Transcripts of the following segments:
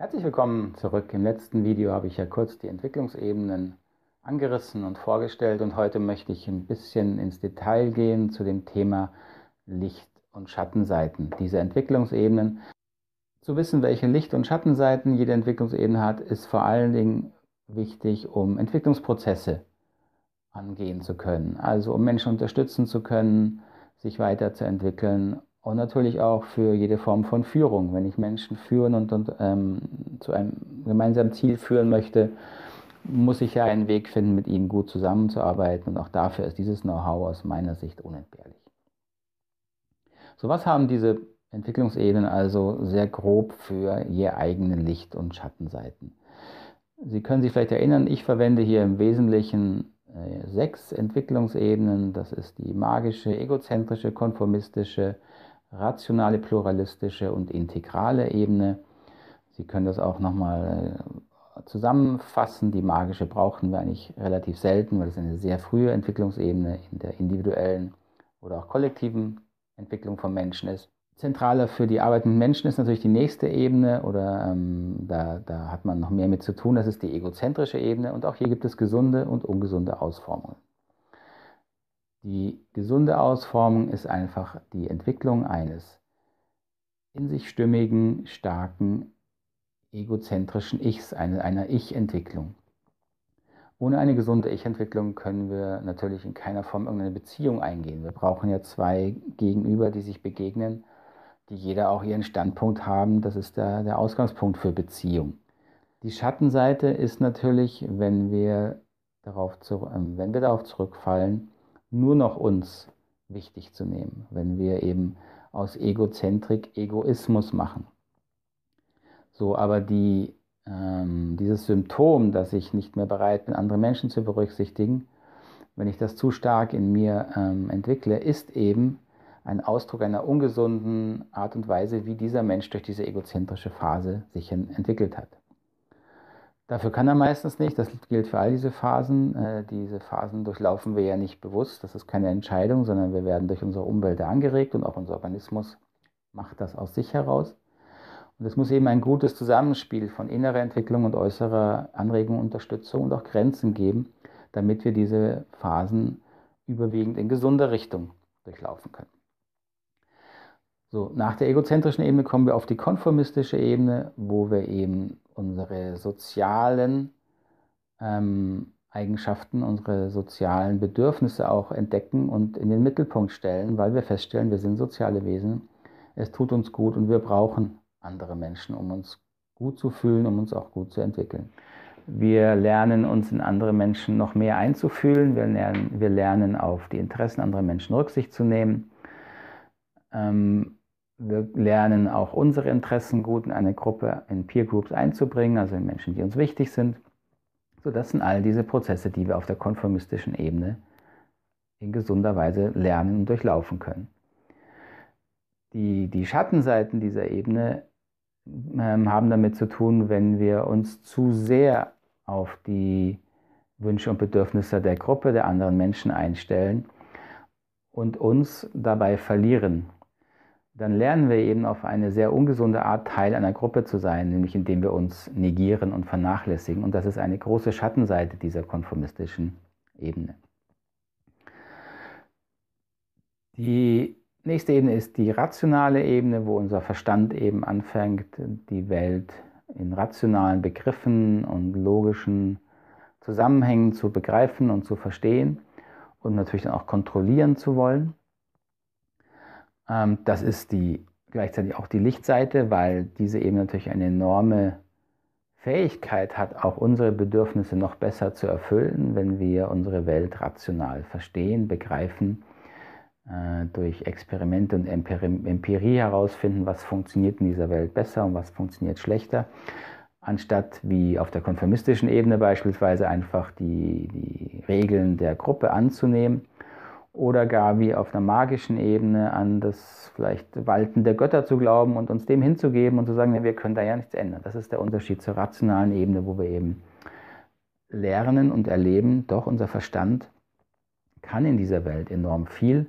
Herzlich willkommen zurück. Im letzten Video habe ich ja kurz die Entwicklungsebenen angerissen und vorgestellt und heute möchte ich ein bisschen ins Detail gehen zu dem Thema Licht- und Schattenseiten dieser Entwicklungsebenen. Zu wissen, welche Licht- und Schattenseiten jede Entwicklungsebene hat, ist vor allen Dingen wichtig, um Entwicklungsprozesse angehen zu können, also um Menschen unterstützen zu können, sich weiterzuentwickeln und natürlich auch für jede Form von Führung. Wenn ich Menschen führen und, und ähm, zu einem gemeinsamen Ziel führen möchte, muss ich ja einen Weg finden, mit ihnen gut zusammenzuarbeiten. Und auch dafür ist dieses Know-how aus meiner Sicht unentbehrlich. So, was haben diese Entwicklungsebenen also sehr grob für je eigene Licht- und Schattenseiten? Sie können sich vielleicht erinnern, ich verwende hier im Wesentlichen äh, sechs Entwicklungsebenen. Das ist die magische, egozentrische, konformistische, rationale, pluralistische und integrale Ebene. Sie können das auch nochmal äh, zusammenfassen. Die magische brauchen wir eigentlich relativ selten, weil es eine sehr frühe Entwicklungsebene in der individuellen oder auch kollektiven Entwicklung von Menschen ist. Zentraler für die Arbeit mit Menschen ist natürlich die nächste Ebene oder ähm, da, da hat man noch mehr mit zu tun, das ist die egozentrische Ebene und auch hier gibt es gesunde und ungesunde Ausformungen. Die gesunde Ausformung ist einfach die Entwicklung eines in sich stimmigen, starken, egozentrischen Ichs, eine, einer Ich-Entwicklung. Ohne eine gesunde Ich-Entwicklung können wir natürlich in keiner Form irgendeine Beziehung eingehen. Wir brauchen ja zwei Gegenüber, die sich begegnen, die jeder auch ihren Standpunkt haben. Das ist der, der Ausgangspunkt für Beziehung. Die Schattenseite ist natürlich, wenn wir darauf, zu, äh, wenn wir darauf zurückfallen, nur noch uns wichtig zu nehmen, wenn wir eben aus Egozentrik Egoismus machen. So, aber die, ähm, dieses Symptom, dass ich nicht mehr bereit bin, andere Menschen zu berücksichtigen, wenn ich das zu stark in mir ähm, entwickle, ist eben ein Ausdruck einer ungesunden Art und Weise, wie dieser Mensch durch diese egozentrische Phase sich entwickelt hat. Dafür kann er meistens nicht. Das gilt für all diese Phasen. Äh, diese Phasen durchlaufen wir ja nicht bewusst. Das ist keine Entscheidung, sondern wir werden durch unsere Umwelt angeregt und auch unser Organismus macht das aus sich heraus. Und es muss eben ein gutes Zusammenspiel von innerer Entwicklung und äußerer Anregung, Unterstützung und auch Grenzen geben, damit wir diese Phasen überwiegend in gesunde Richtung durchlaufen können. So, nach der egozentrischen Ebene kommen wir auf die konformistische Ebene, wo wir eben unsere sozialen ähm, Eigenschaften, unsere sozialen Bedürfnisse auch entdecken und in den Mittelpunkt stellen, weil wir feststellen, wir sind soziale Wesen, es tut uns gut und wir brauchen andere Menschen, um uns gut zu fühlen, um uns auch gut zu entwickeln. Wir lernen uns in andere Menschen noch mehr einzufühlen, wir lernen, wir lernen auf die Interessen anderer Menschen Rücksicht zu nehmen. Ähm, wir lernen auch unsere Interessen gut in eine Gruppe, in Peer Groups einzubringen, also in Menschen, die uns wichtig sind. So, das sind all diese Prozesse, die wir auf der konformistischen Ebene in gesunder Weise lernen und durchlaufen können. Die, die Schattenseiten dieser Ebene ähm, haben damit zu tun, wenn wir uns zu sehr auf die Wünsche und Bedürfnisse der Gruppe, der anderen Menschen einstellen und uns dabei verlieren dann lernen wir eben auf eine sehr ungesunde Art Teil einer Gruppe zu sein, nämlich indem wir uns negieren und vernachlässigen. Und das ist eine große Schattenseite dieser konformistischen Ebene. Die nächste Ebene ist die rationale Ebene, wo unser Verstand eben anfängt, die Welt in rationalen Begriffen und logischen Zusammenhängen zu begreifen und zu verstehen und natürlich dann auch kontrollieren zu wollen. Ähm, das ist die, gleichzeitig auch die Lichtseite, weil diese eben natürlich eine enorme Fähigkeit hat, auch unsere Bedürfnisse noch besser zu erfüllen, wenn wir unsere Welt rational verstehen, begreifen, äh, durch Experimente und Empirie herausfinden, was funktioniert in dieser Welt besser und was funktioniert schlechter, anstatt wie auf der konformistischen Ebene beispielsweise einfach die, die Regeln der Gruppe anzunehmen oder gar wie auf einer magischen Ebene an das vielleicht Walten der Götter zu glauben und uns dem hinzugeben und zu sagen, wir können da ja nichts ändern. Das ist der Unterschied zur rationalen Ebene, wo wir eben lernen und erleben, doch unser Verstand kann in dieser Welt enorm viel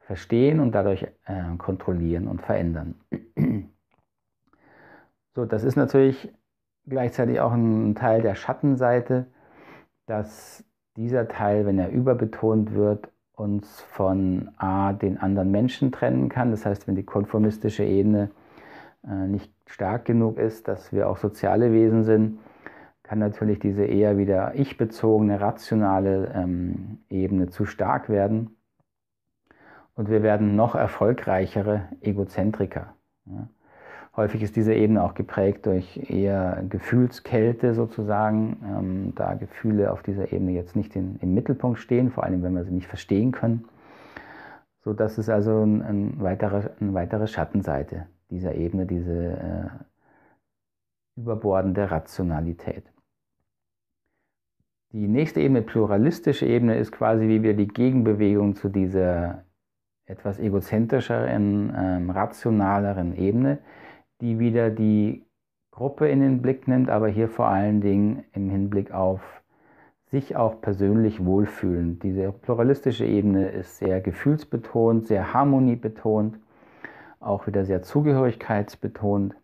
verstehen und dadurch äh, kontrollieren und verändern. So, das ist natürlich gleichzeitig auch ein Teil der Schattenseite, dass dieser Teil, wenn er überbetont wird, uns von A, den anderen Menschen trennen kann. Das heißt, wenn die konformistische Ebene äh, nicht stark genug ist, dass wir auch soziale Wesen sind, kann natürlich diese eher wieder ich-bezogene, rationale ähm, Ebene zu stark werden. Und wir werden noch erfolgreichere Egozentriker. Ja. Häufig ist diese Ebene auch geprägt durch eher Gefühlskälte sozusagen, ähm, da Gefühle auf dieser Ebene jetzt nicht in, im Mittelpunkt stehen, vor allem wenn wir sie nicht verstehen können. So, das ist also ein, ein weiterer, eine weitere Schattenseite dieser Ebene, diese äh, überbordende Rationalität. Die nächste Ebene, pluralistische Ebene, ist quasi wie wir die Gegenbewegung zu dieser etwas egozentrischeren, ähm, rationaleren Ebene, die wieder die Gruppe in den Blick nimmt, aber hier vor allen Dingen im Hinblick auf sich auch persönlich wohlfühlen. Diese pluralistische Ebene ist sehr gefühlsbetont, sehr harmoniebetont, auch wieder sehr zugehörigkeitsbetont,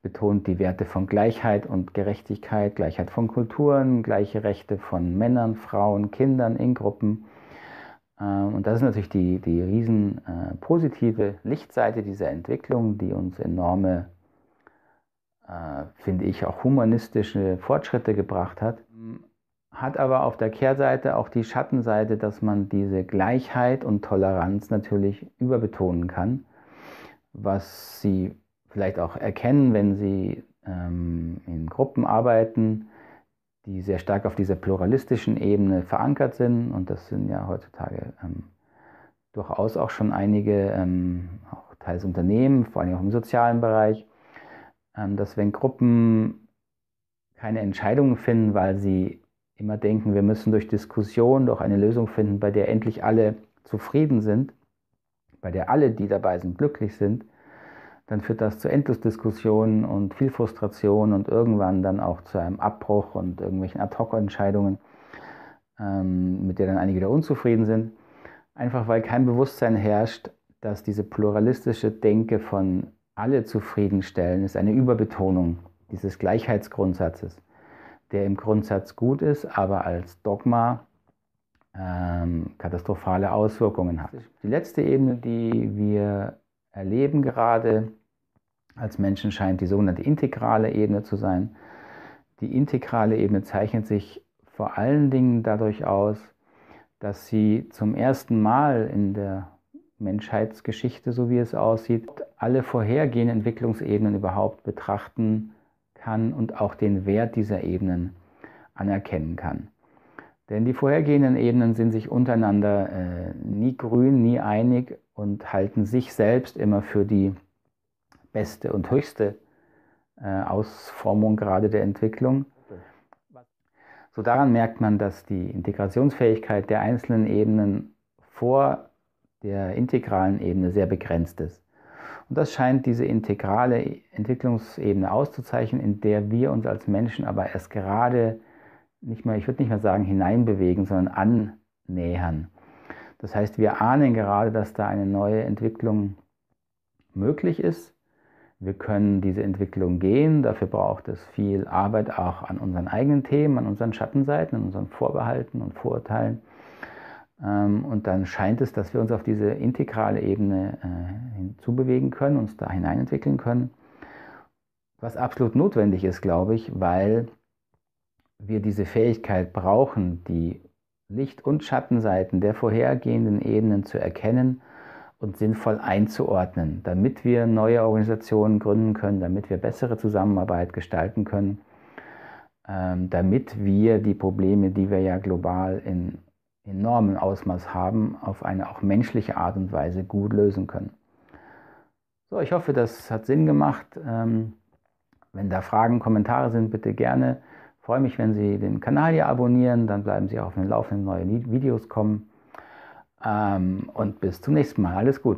betont die Werte von Gleichheit und Gerechtigkeit, Gleichheit von Kulturen, gleiche Rechte von Männern, Frauen, Kindern in Gruppen und das ist natürlich die, die riesen äh, positive Lichtseite dieser Entwicklung, die uns enorme, äh, finde ich, auch humanistische Fortschritte gebracht hat. Hat aber auf der Kehrseite auch die Schattenseite, dass man diese Gleichheit und Toleranz natürlich überbetonen kann, was Sie vielleicht auch erkennen, wenn Sie ähm, in Gruppen arbeiten, die sehr stark auf dieser pluralistischen Ebene verankert sind. Und das sind ja heutzutage ähm, durchaus auch schon einige, ähm, auch teils Unternehmen, vor allem auch im sozialen Bereich, ähm, dass wenn Gruppen keine Entscheidungen finden, weil sie immer denken, wir müssen durch Diskussion doch eine Lösung finden, bei der endlich alle zufrieden sind, bei der alle, die dabei sind, glücklich sind, dann führt das zu Endlosdiskussionen und viel Frustration und irgendwann dann auch zu einem Abbruch und irgendwelchen Ad-Hoc-Entscheidungen, ähm, mit der dann einige wieder unzufrieden sind. Einfach weil kein Bewusstsein herrscht, dass diese pluralistische Denke von alle zufriedenstellen ist eine Überbetonung dieses Gleichheitsgrundsatzes, der im Grundsatz gut ist, aber als Dogma ähm, katastrophale Auswirkungen hat. Die letzte Ebene, die wir erleben gerade als Menschen scheint die sogenannte integrale Ebene zu sein. Die integrale Ebene zeichnet sich vor allen Dingen dadurch aus, dass sie zum ersten Mal in der Menschheitsgeschichte, so wie es aussieht, alle vorhergehenden Entwicklungsebenen überhaupt betrachten kann und auch den Wert dieser Ebenen anerkennen kann. Denn die vorhergehenden Ebenen sind sich untereinander äh, nie grün, nie einig und halten sich selbst immer für die beste und höchste äh, Ausformung gerade der Entwicklung. So daran merkt man, dass die Integrationsfähigkeit der einzelnen Ebenen vor der integralen Ebene sehr begrenzt ist. Und das scheint diese integrale Entwicklungsebene auszuzeichnen, in der wir uns als Menschen aber erst gerade nicht mehr, ich würde nicht mehr sagen hineinbewegen, sondern annähern. Das heißt, wir ahnen gerade, dass da eine neue Entwicklung möglich ist. Wir können diese Entwicklung gehen. Dafür braucht es viel Arbeit auch an unseren eigenen Themen, an unseren Schattenseiten, an unseren Vorbehalten und Vorurteilen. Ähm, und dann scheint es, dass wir uns auf diese integrale Ebene äh, hinzubewegen können, uns da hineinentwickeln können. Was absolut notwendig ist, glaube ich, weil wir diese Fähigkeit brauchen, die Licht- und Schattenseiten der vorhergehenden Ebenen zu erkennen und sinnvoll einzuordnen, damit wir neue Organisationen gründen können, damit wir bessere Zusammenarbeit gestalten können, ähm, damit wir die Probleme, die wir ja global in enormem Ausmaß haben, auf eine auch menschliche Art und Weise gut lösen können. So, ich hoffe, das hat Sinn gemacht. Ähm, wenn da Fragen, Kommentare sind, bitte gerne freue mich, wenn Sie den Kanal hier abonnieren, dann bleiben Sie auch auf dem Laufenden neue Videos kommen. Ähm, und bis zum nächsten Mal. Alles gut.